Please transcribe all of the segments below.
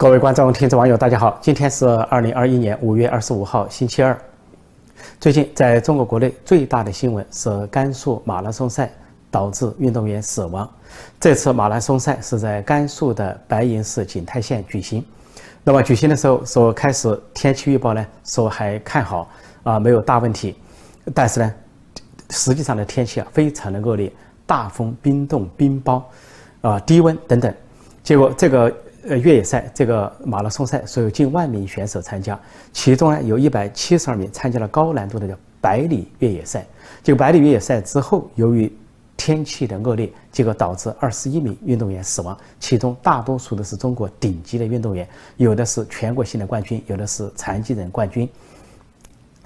各位观众、听众、网友，大家好！今天是二零二一年五月二十五号，星期二。最近，在中国国内最大的新闻是甘肃马拉松赛导致运动员死亡。这次马拉松赛是在甘肃的白银市景泰县举行。那么举行的时候，说开始天气预报呢，说还看好啊，没有大问题。但是呢，实际上的天气啊，非常的恶劣，大风、冰冻、冰雹，啊，低温等等。结果这个呃越野赛，这个马拉松赛，所有近万名选手参加，其中呢有一百七十二名参加了高难度的叫百里越野赛。这个百里越野赛之后，由于天气的恶劣，结果导致二十一名运动员死亡，其中大多数都是中国顶级的运动员，有的是全国性的冠军，有的是残疾人冠军。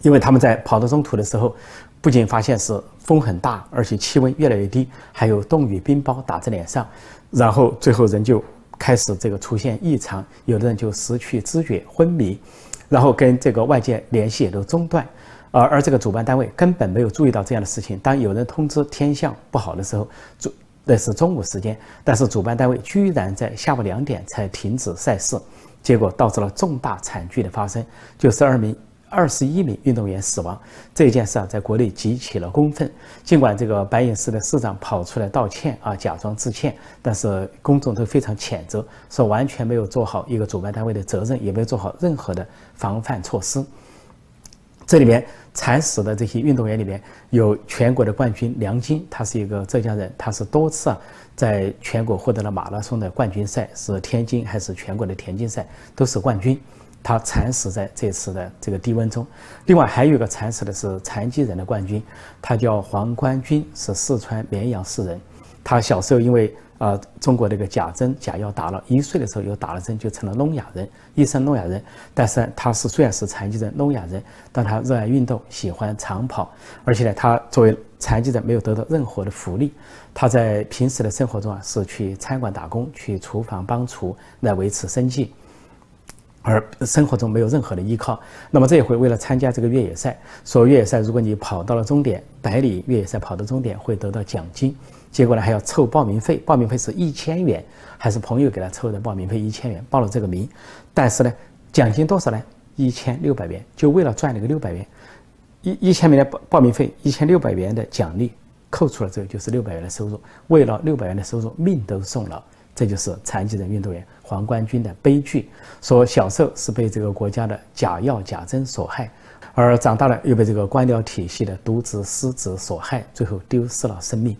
因为他们在跑到中途的时候，不仅发现是风很大，而且气温越来越低，还有冻雨冰雹打在脸上，然后最后人就开始这个出现异常，有的人就失去知觉、昏迷，然后跟这个外界联系也都中断，而而这个主办单位根本没有注意到这样的事情。当有人通知天象不好的时候，主那是中午时间，但是主办单位居然在下午两点才停止赛事，结果导致了重大惨剧的发生，就十二名。二十一名运动员死亡这件事啊，在国内激起了公愤。尽管这个白银市的市长跑出来道歉啊，假装致歉，但是公众都非常谴责，说完全没有做好一个主办单位的责任，也没有做好任何的防范措施。这里面惨死的这些运动员里面有全国的冠军梁晶，他是一个浙江人，他是多次啊在全国获得了马拉松的冠军赛，是天津还是全国的田径赛都是冠军。他惨死在这次的这个低温中，另外还有一个惨死的是残疾人的冠军，他叫黄冠军，是四川绵阳市人。他小时候因为啊中国这个假针假药打了一岁的时候又打了针，就成了聋哑人，一生聋哑人。但是他是虽然是残疾人聋哑人，但他热爱运动，喜欢长跑，而且呢，他作为残疾人没有得到任何的福利。他在平时的生活中啊是去餐馆打工，去厨房帮厨来维持生计。而生活中没有任何的依靠，那么这一回为了参加这个越野赛，说越野赛如果你跑到了终点，百里越野赛跑到终点会得到奖金，结果呢还要凑报名费，报名费是一千元，还是朋友给他凑的报名费一千元，报了这个名，但是呢奖金多少呢？一千六百元，就为了赚那个六百元，一一千元的报报名费，一千六百元的奖励，扣除了这个就是六百元的收入，为了六百元的收入，命都送了。这就是残疾人运动员黄冠军的悲剧。说小时候是被这个国家的假药假针所害，而长大了又被这个官僚体系的渎职失子所害，最后丢失了生命。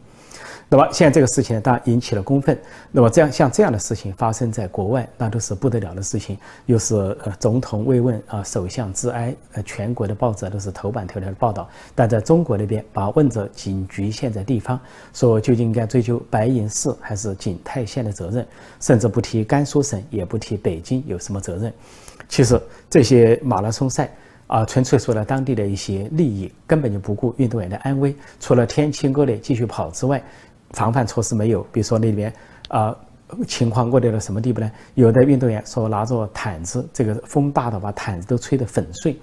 那么现在这个事情呢，当然引起了公愤。那么这样像这样的事情发生在国外，那都是不得了的事情。又是呃总统慰问啊，首相致哀，呃全国的报纸都是头版头条的报道。但在中国那边，把问责仅局限在地方，说究竟应该追究白银市还是景泰县的责任，甚至不提甘肃省，也不提北京有什么责任。其实这些马拉松赛啊，纯粹为了当地的一些利益，根本就不顾运动员的安危。除了天气恶劣继续跑之外，防范措施没有，比如说那里面啊情况恶劣到什么地步呢？有的运动员说拿着毯子，这个风大的把毯子都吹得粉碎；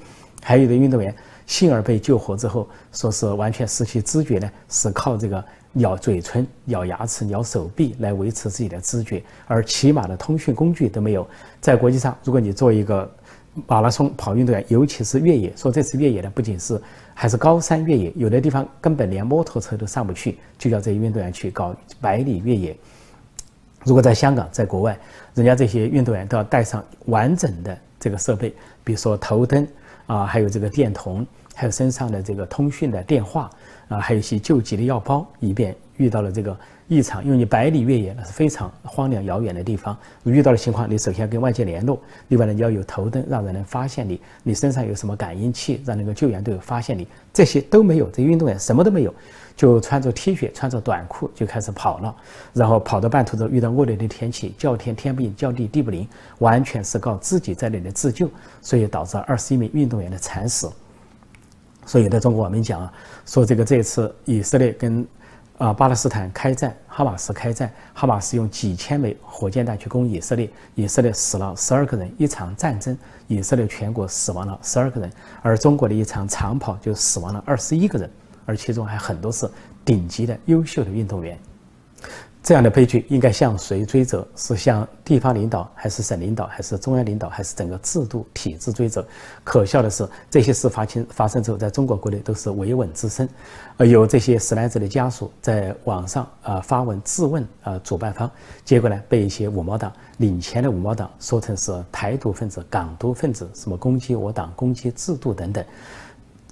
还有的运动员幸而被救活之后，说是完全失去知觉呢，是靠这个咬嘴唇、咬牙齿、咬手臂来维持自己的知觉，而起码的通讯工具都没有。在国际上，如果你做一个马拉松跑运动员，尤其是越野，说这次越野的，不仅是还是高山越野，有的地方根本连摩托车都上不去，就叫这些运动员去搞百里越野。如果在香港，在国外，人家这些运动员都要带上完整的这个设备，比如说头灯啊，还有这个电筒，还有身上的这个通讯的电话啊，还有一些救急的药包，以便遇到了这个。异常，因为你百里越野那是非常荒凉遥远的地方，遇到的情况，你首先要跟外界联络，另外呢，你要有头灯，让人能发现你，你身上有什么感应器，让那个救援队发现你，这些都没有，这运动员什么都没有，就穿着 T 恤，穿着短裤就开始跑了，然后跑到半途中遇到恶劣的天气，叫天天不应，叫地地不灵，完全是靠自己在那里自救，所以导致二十一名运动员的惨死。所以在中国我们讲啊，说这个这次以色列跟啊，巴勒斯坦开战，哈马斯开战，哈马斯用几千枚火箭弹去攻以色列，以色列死了十二个人，一场战争，以色列全国死亡了十二个人，而中国的一场长跑就死亡了二十一个人，而其中还很多是顶级的优秀的运动员。这。样的悲剧应该向谁追责？是向地方领导，还是省领导，还是中央领导，还是整个制度体制追责？可笑的是，这些事发生发生之后，在中国国内都是维稳之声，呃，有这些死难者的家属在网上啊发文质问啊主办方，结果呢被一些五毛党领钱的五毛党说成是台独分子、港独分子，什么攻击我党、攻击制度等等。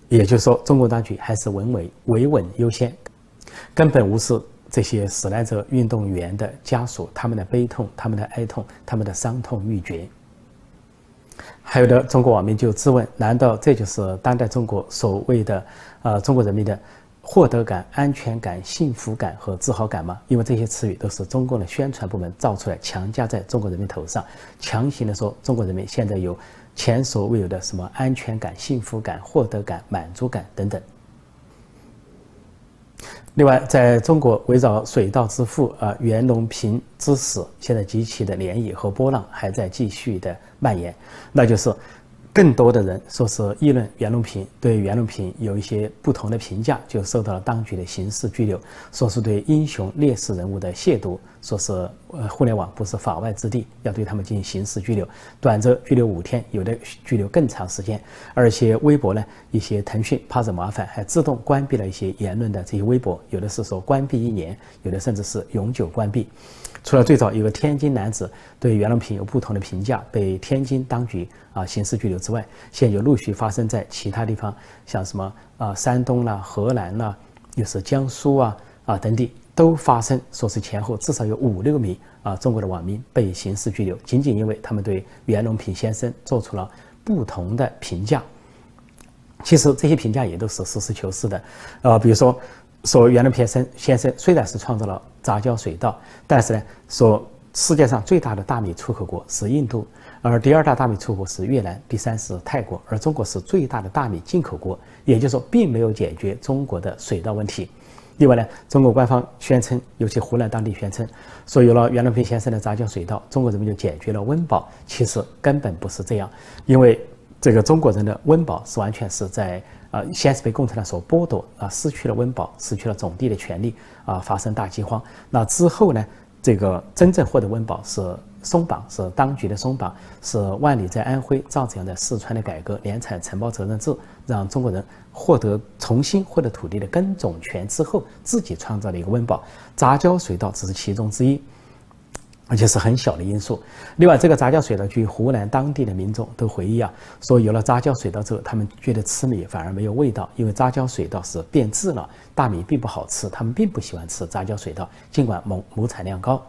也就是说，中国当局还是稳稳维稳优先，根本无视。这些死难者运动员的家属，他们的悲痛、他们的哀痛、他们的伤痛欲绝。还有的中国网民就质问：难道这就是当代中国所谓的呃中国人民的获得感、安全感、幸福感和自豪感吗？因为这些词语都是中共的宣传部门造出来，强加在中国人民头上，强行的说中国人民现在有前所未有的什么安全感、幸福感、获得感、满足感等等。另外，在中国围绕水稻之父啊袁隆平之死，现在激起的涟漪和波浪还在继续的蔓延，那就是。更多的人说是议论袁隆平，对袁隆平有一些不同的评价，就受到了当局的刑事拘留，说是对英雄烈士人物的亵渎，说是呃互联网不是法外之地，要对他们进行刑事拘留，短则拘留五天，有的拘留更长时间。而且微博呢，一些腾讯怕惹麻烦，还自动关闭了一些言论的这些微博，有的是说关闭一年，有的甚至是永久关闭。除了最早有个天津男子对袁隆平有不同的评价，被天津当局啊刑事拘留之外，现在就陆续发生在其他地方，像什么啊山东啦、河南啦，又是江苏啊啊等地都发生，说是前后至少有五六名啊中国的网民被刑事拘留，仅仅因为他们对袁隆平先生做出了不同的评价。其实这些评价也都是实事求是的，呃，比如说。说袁隆平先生先生虽然是创造了杂交水稻，但是呢，说世界上最大的大米出口国是印度，而第二大大米出口是越南，第三是泰国，而中国是最大的大米进口国，也就是说，并没有解决中国的水稻问题。另外呢，中国官方宣称，尤其湖南当地宣称，说有了袁隆平先生的杂交水稻，中国人民就解决了温饱。其实根本不是这样，因为这个中国人的温饱是完全是在。啊，先是被共产党所剥夺，啊，失去了温饱，失去了种地的权利，啊，发生大饥荒。那之后呢，这个真正获得温饱是松绑，是当局的松绑，是万里在安徽、赵子阳在四川的改革，联产承包责任制，让中国人获得重新获得土地的耕种权之后，自己创造了一个温饱。杂交水稻只是其中之一。而且是很小的因素。另外，这个杂交水稻，据湖南当地的民众都回忆啊，说有了杂交水稻之后，他们觉得吃米反而没有味道，因为杂交水稻是变质了，大米并不好吃，他们并不喜欢吃杂交水稻。尽管亩亩产量高，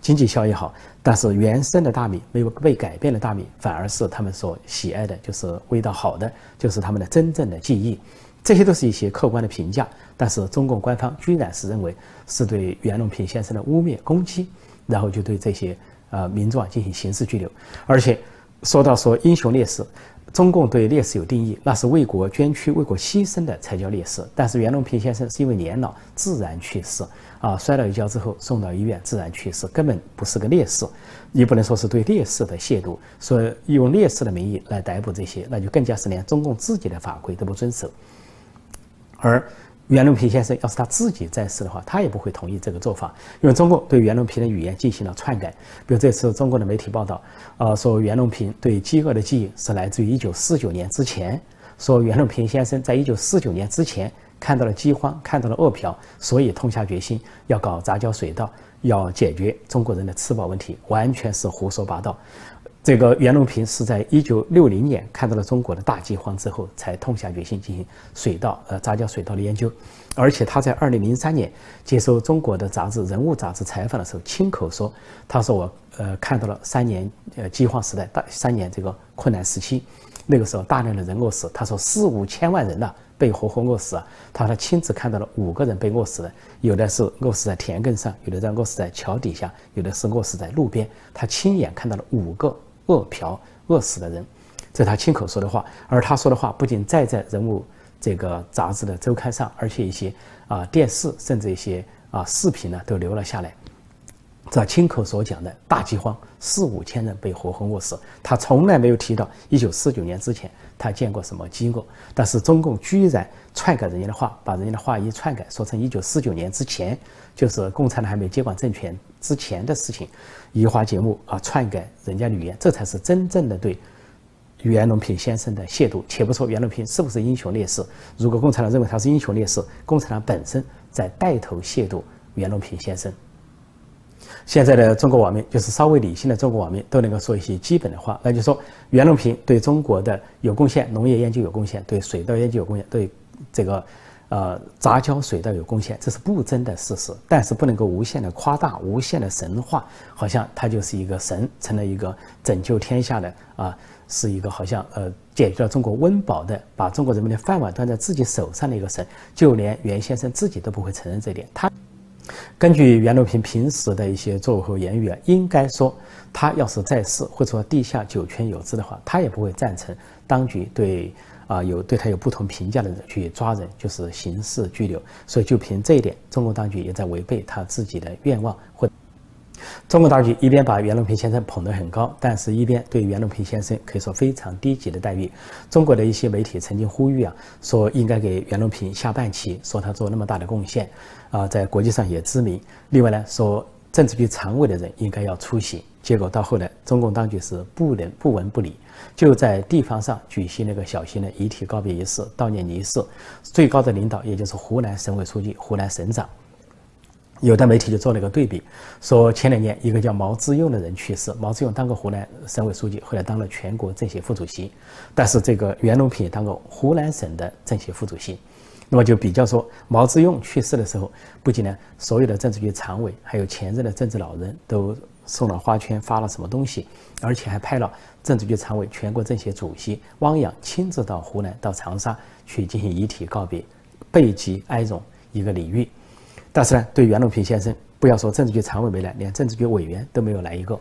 经济效益好，但是原生的大米没有被改变的大米，反而是他们所喜爱的，就是味道好的，就是他们的真正的记忆。这些都是一些客观的评价，但是中共官方居然是认为是对袁隆平先生的污蔑攻击。然后就对这些呃民众啊进行刑事拘留，而且说到说英雄烈士，中共对烈士有定义，那是为国捐躯、为国牺牲的才叫烈士。但是袁隆平先生是因为年老自然去世啊，摔了一跤之后送到医院自然去世，根本不是个烈士，也不能说是对烈士的亵渎。说用烈士的名义来逮捕这些，那就更加是连中共自己的法规都不遵守，而。袁隆平先生要是他自己在世的话，他也不会同意这个做法，因为中共对袁隆平的语言进行了篡改。比如这次中国的媒体报道，呃，说袁隆平对饥饿的记忆是来自于一九四九年之前，说袁隆平先生在一九四九年之前看到了饥荒，看到了饿殍，所以痛下决心要搞杂交水稻，要解决中国人的吃饱问题，完全是胡说八道。这个袁隆平是在一九六零年看到了中国的大饥荒之后，才痛下决心进行水稻呃杂交水稻的研究，而且他在二零零三年接受中国的杂志《人物》杂志采访的时候，亲口说：“他说我呃看到了三年呃饥荒时代大三年这个困难时期，那个时候大量的人饿死，他说四五千万人呐被活活饿死啊，他说他亲自看到了五个人被饿死的，有的是饿死在田埂上，有的在饿死在桥底下，有的是饿死在路边，他亲眼看到了五个。”饿殍饿死的人，这是他亲口说的话。而他说的话不仅载在人物这个杂志的周刊上，而且一些啊电视甚至一些啊视频呢都留了下来。这亲口所讲的大饥荒，四五千人被活活饿死，他从来没有提到一九四九年之前他见过什么饥饿。但是中共居然篡改人家的话，把人家的话一篡改，说成一九四九年之前，就是共产党还没接管政权之前的事情，移花接木啊，篡改人家语言，这才是真正的对袁隆平先生的亵渎。且不说袁隆平是不是英雄烈士，如果共产党认为他是英雄烈士，共产党本身在带头亵渎袁隆平先生。现在的中国网民，就是稍微理性的中国网民，都能够说一些基本的话，那就说袁隆平对中国的有贡献，农业研究有贡献，对水稻研究有贡献，对这个呃杂交水稻有贡献，这是不争的事实。但是不能够无限的夸大，无限的神话，好像他就是一个神，成了一个拯救天下的啊，是一个好像呃解决了中国温饱的，把中国人民的饭碗端在自己手上的一个神。就连袁先生自己都不会承认这点，他。根据袁隆平平时的一些作为和言语啊，应该说，他要是在世，或者说地下九泉有知的话，他也不会赞成当局对啊有对他有不同评价的人去抓人，就是刑事拘留。所以就凭这一点，中国当局也在违背他自己的愿望。或中国当局一边把袁隆平先生捧得很高，但是一边对袁隆平先生可以说非常低级的待遇。中国的一些媒体曾经呼吁啊，说应该给袁隆平下半旗，说他做那么大的贡献。啊，在国际上也知名。另外呢，说政治局常委的人应该要出席。结果到后来，中共当局是不能不闻不理，就在地方上举行那个小型的遗体告别仪式、悼念仪式。最高的领导，也就是湖南省委书记、湖南省长，有的媒体就做了一个对比，说前两年一个叫毛志用的人去世，毛志用当过湖南省委书记，后来当了全国政协副主席。但是这个袁隆平也当过湖南省的政协副主席。那么就比较说，毛志用去世的时候，不仅呢，所有的政治局常委，还有前任的政治老人都送了花圈，发了什么东西，而且还派了政治局常委、全国政协主席汪洋亲自到湖南、到长沙去进行遗体告别，备极哀荣一个礼遇。但是呢，对袁隆平先生，不要说政治局常委没来，连政治局委员都没有来一个。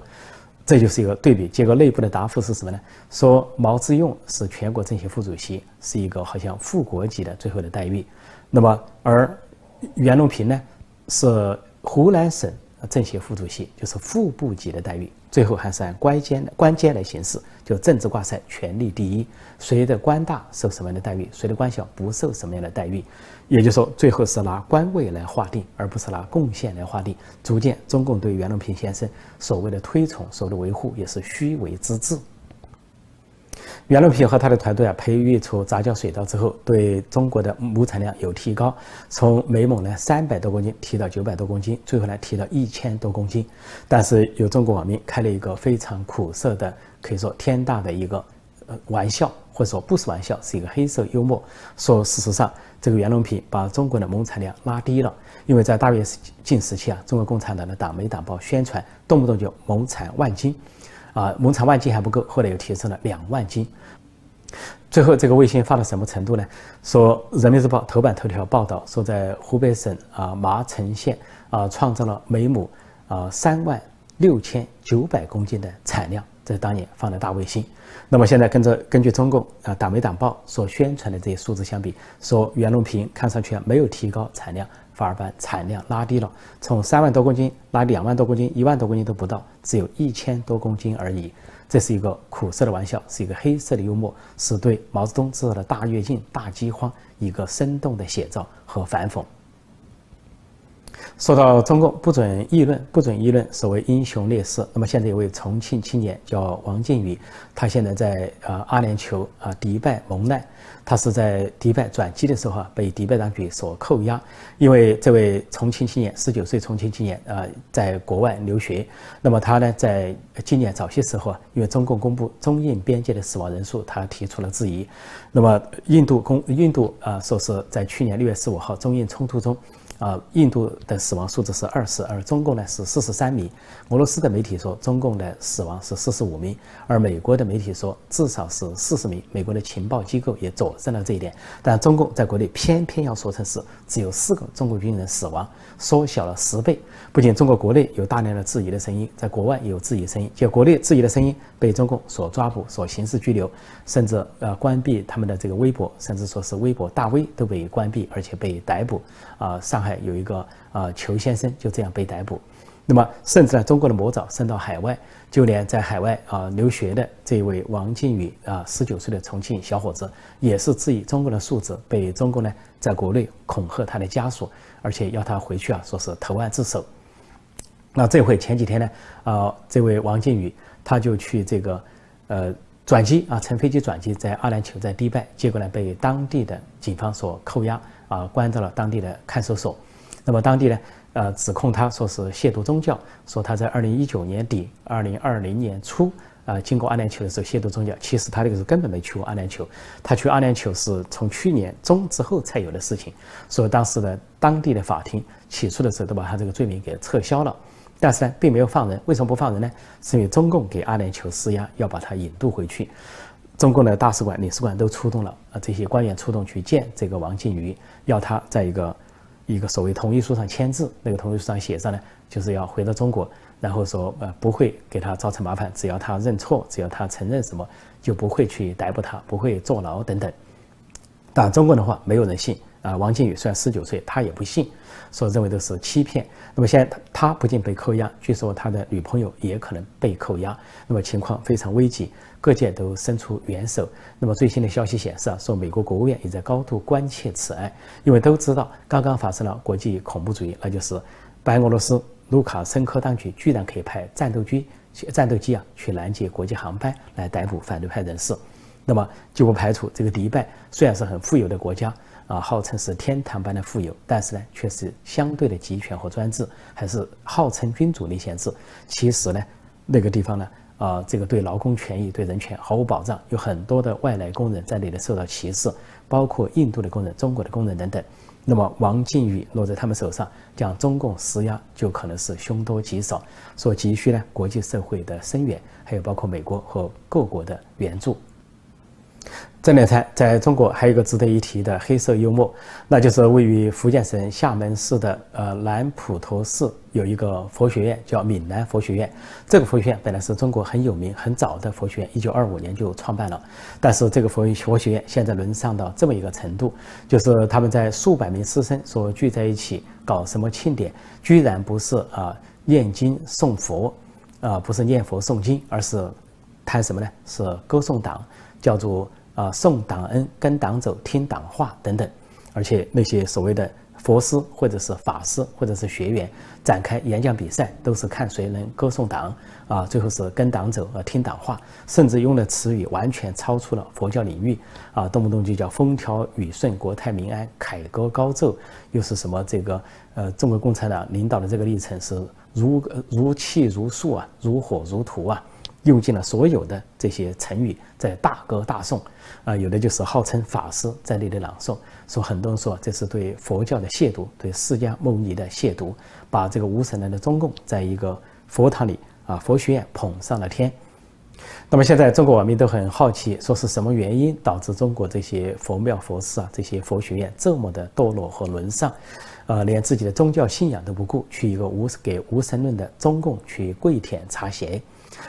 这就是一个对比，结果内部的答复是什么呢？说毛志用是全国政协副主席，是一个好像副国级的最后的待遇。那么而袁隆平呢，是湖南省政协副主席，就是副部级的待遇。最后还是按官阶官阶来行事，就政治挂帅，权力第一，谁的官大受什么样的待遇，谁的官小不受什么样的待遇。也就是说，最后是拿官位来划定，而不是拿贡献来划定。逐渐，中共对袁隆平先生所谓的推崇、所谓的维护，也是虚伪之至。袁隆平和他的团队啊，培育出杂交水稻之后，对中国的亩产量有提高，从每亩呢三百多公斤提到九百多公斤，最后呢提到一千多公斤。但是有中国网民开了一个非常苦涩的，可以说天大的一个呃玩笑，或者说不是玩笑，是一个黑色幽默，说事实上。这个袁隆平把中国的亩产量拉低了，因为在大跃进时期啊，中国共产党的党媒党报宣传动不动就亩产万斤，啊，亩产万斤还不够，后来又提升了两万斤。最后这个卫星发到什么程度呢？说《人民日报》头版头条报道说，在湖北省啊麻城县啊创造了每亩啊三万六千九百公斤的产量。这是当年放的大卫星，那么现在跟着根据中共啊党媒党报所宣传的这些数字相比，说袁隆平看上去没有提高产量，反而把产量拉低了，从三万多公斤拉两万多公斤，一万多公斤都不到，只有一千多公斤而已。这是一个苦涩的玩笑，是一个黑色的幽默，是对毛泽东制造的大跃进、大饥荒一个生动的写照和反讽。说到中共不准议论，不准议论所谓英雄烈士。那么现在有位重庆青年叫王靖宇，他现在在呃阿联酋啊迪拜蒙难。他是在迪拜转机的时候啊，被迪拜当局所扣押。因为这位重庆青年，十九岁重庆青年啊，在国外留学。那么他呢，在今年早些时候啊，因为中共公布中印边界的死亡人数，他提出了质疑。那么印度公印度啊，说是在去年六月十五号中印冲突中。啊，印度的死亡数字是二十，而中共呢是四十三名。俄罗斯的媒体说中共的死亡是四十五名，而美国的媒体说至少是四十名。美国的情报机构也佐证了这一点。但中共在国内偏偏要说成是只有四个中国军人死亡，缩小了十倍。不仅中国国内有大量的质疑的声音，在国外也有质疑声音。就国内质疑的声音被中共所抓捕、所刑事拘留，甚至呃关闭他们的这个微博，甚至说是微博大 V 都被关闭，而且被逮捕。啊，上海。有一个啊，裘先生就这样被逮捕。那么，甚至呢，中国的魔爪伸到海外，就连在海外啊留学的这位王靖宇啊，十九岁的重庆小伙子，也是质疑中国的素质，被中国呢在国内恐吓他的家属，而且要他回去啊，说是投案自首。那这回前几天呢，啊，这位王靖宇他就去这个，呃，转机啊，乘飞机转机，在阿联酋在迪拜，结果呢被当地的警方所扣押啊，关到了当地的看守所。那么当地呢？呃，指控他说是亵渎宗教，说他在二零一九年底、二零二零年初啊，经过阿联酋的时候亵渎宗教。其实他这个是根本没去过阿联酋，他去阿联酋是从去年中之后才有的事情。所以当时的当地的法庭起诉的时候，都把他这个罪名给撤销了。但是呢，并没有放人。为什么不放人呢？是因为中共给阿联酋施压，要把他引渡回去。中共的大使馆、领事馆都出动了啊，这些官员出动去见这个王靖宇，要他在一个。一个所谓同意书上签字，那个同意书上写上呢，就是要回到中国，然后说呃不会给他造成麻烦，只要他认错，只要他承认什么，就不会去逮捕他，不会坐牢等等。但中共的话，没有人信啊。王靖宇虽然十九岁，他也不信，说认为都是欺骗。那么现在他他不仅被扣押，据说他的女朋友也可能被扣押，那么情况非常危急。各界都伸出援手。那么最新的消息显示啊，说美国国务院也在高度关切此案，因为都知道刚刚发生了国际恐怖主义，那就是白俄罗斯卢卡申科当局居然可以派战斗机、战斗机啊去拦截国际航班来逮捕反对派人士。那么就不排除这个迪拜虽然是很富有的国家啊，号称是天堂般的富有，但是呢却是相对的集权和专制，还是号称君主立宪制。其实呢，那个地方呢。啊，这个对劳工权益、对人权毫无保障，有很多的外来工人在那里受到歧视，包括印度的工人、中国的工人等等。那么王靖宇落在他们手上，将中共施压，就可能是凶多吉少，所急需呢国际社会的声援，还有包括美国和各国的援助。这两天，在中国还有一个值得一提的黑色幽默，那就是位于福建省厦门市的呃南普陀寺有一个佛学院，叫闽南佛学院。这个佛学院本来是中国很有名、很早的佛学院，一九二五年就创办了。但是这个佛佛学院现在沦丧到这么一个程度，就是他们在数百名师生所聚在一起搞什么庆典，居然不是啊念经诵佛，啊不是念佛诵经，而是谈什么呢？是歌颂党，叫做。啊，送党恩，跟党走，听党话等等，而且那些所谓的佛师或者是法师或者是学员展开演讲比赛，都是看谁能歌颂党啊，最后是跟党走啊，听党话，甚至用的词语完全超出了佛教领域啊，动不动就叫风调雨顺、国泰民安、凯歌高奏，又是什么这个呃，中国共产党领导的这个历程是如如泣如诉啊，如火如荼啊。用尽了所有的这些成语，在大歌大颂，啊，有的就是号称法师在那里朗诵，说很多人说这是对佛教的亵渎，对释迦牟尼的亵渎，把这个无神论的中共在一个佛堂里啊佛学院捧上了天。那么现在中国网民都很好奇，说是什么原因导致中国这些佛庙佛寺啊这些佛学院这么的堕落和沦丧，呃，连自己的宗教信仰都不顾，去一个无给无神论的中共去跪舔擦鞋。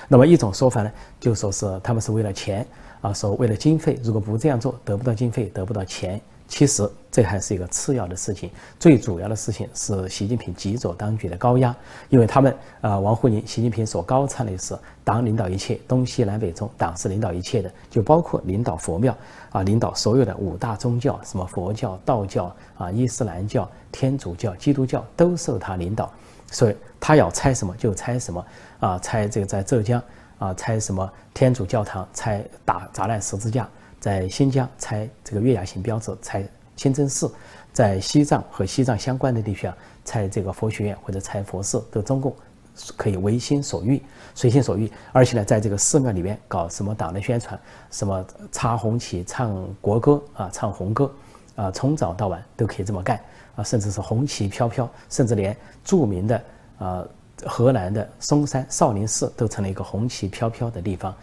那么一种说法呢，就说是他们是为了钱啊，说为了经费，如果不这样做，得不到经费，得不到钱。其实这还是一个次要的事情，最主要的事情是习近平极左当局的高压，因为他们啊，王沪宁、习近平所高唱的是党领导一切，东西南北中，党是领导一切的，就包括领导佛庙啊，领导所有的五大宗教，什么佛教、道教啊、伊斯兰教、天主教、基督教都受他领导，所以他要拆什么就拆什么。啊，拆这个在浙江啊，拆什么天主教堂，拆打砸烂十字架；在新疆拆这个月牙形标志，拆清真寺；在西藏和西藏相关的地区啊，拆这个佛学院或者拆佛寺，都中共可以为心所欲，随心所欲。而且呢，在这个寺庙里面搞什么党的宣传，什么插红旗、唱国歌啊、唱红歌啊，从早到晚都可以这么干啊，甚至是红旗飘飘，甚至连著名的啊。河南的嵩山少林寺都成了一个红旗飘飘的地方，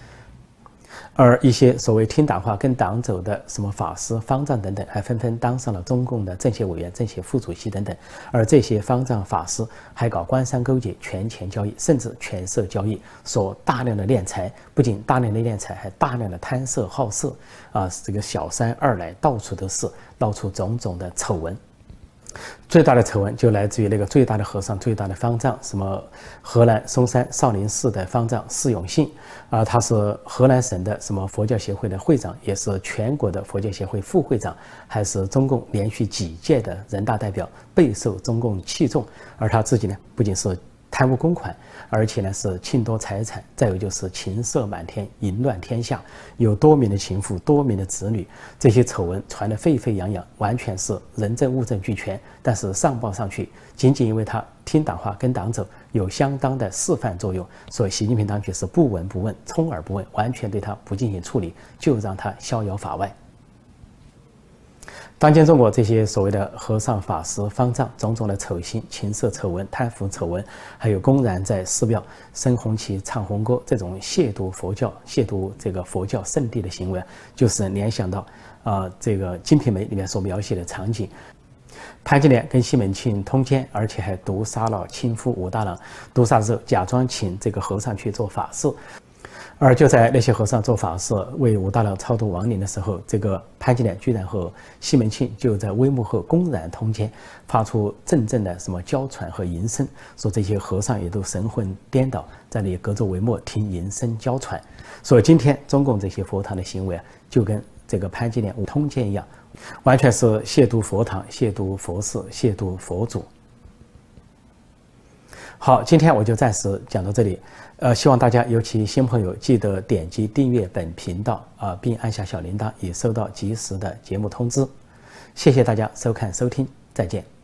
而一些所谓听党话、跟党走的什么法师、方丈等等，还纷纷当上了中共的政协委员、政协副主席等等。而这些方丈、法师还搞官商勾结、权钱交易，甚至权色交易，所大量的敛财，不仅大量的敛财，还大量的贪色好色啊！这个小三二奶到处都是，闹出种种的丑闻。最大的丑闻就来自于那个最大的和尚、最大的方丈，什么河南嵩山少林寺的方丈释永信，啊，他是河南省的什么佛教协会的会长，也是全国的佛教协会副会长，还是中共连续几届的人大代表，备受中共器重。而他自己呢，不仅是。贪污公款，而且呢是侵夺财产，再有就是情色满天，淫乱天下，有多名的情妇，多名的子女，这些丑闻传得沸沸扬扬，完全是人证物证俱全。但是上报上去，仅仅因为他听党话跟党走，有相当的示范作用，所以习近平当局是不闻不问，充耳不闻，完全对他不进行处理，就让他逍遥法外。当今中国这些所谓的和尚、法师、方丈，种种的丑行、情色丑闻、贪腐丑闻，还有公然在寺庙升红旗、唱红歌，这种亵渎佛教、亵渎这个佛教圣地的行为，就是联想到啊，这个《金瓶梅》里面所描写的场景：潘金莲跟西门庆通奸，而且还毒杀了亲夫武大郎。毒杀之后，假装请这个和尚去做法事。而就在那些和尚做法事为武大郎超度亡灵的时候，这个潘金莲居然和西门庆就在帷幕后公然通奸，发出阵阵的什么娇喘和吟声，说这些和尚也都神魂颠倒，在那里隔着帷幕听吟声娇喘。所以今天中共这些佛堂的行为啊，就跟这个潘金莲通奸一样，完全是亵渎佛堂、亵渎佛寺、亵渎佛祖。好，今天我就暂时讲到这里。呃，希望大家，尤其新朋友，记得点击订阅本频道啊，并按下小铃铛，以收到及时的节目通知。谢谢大家收看收听，再见。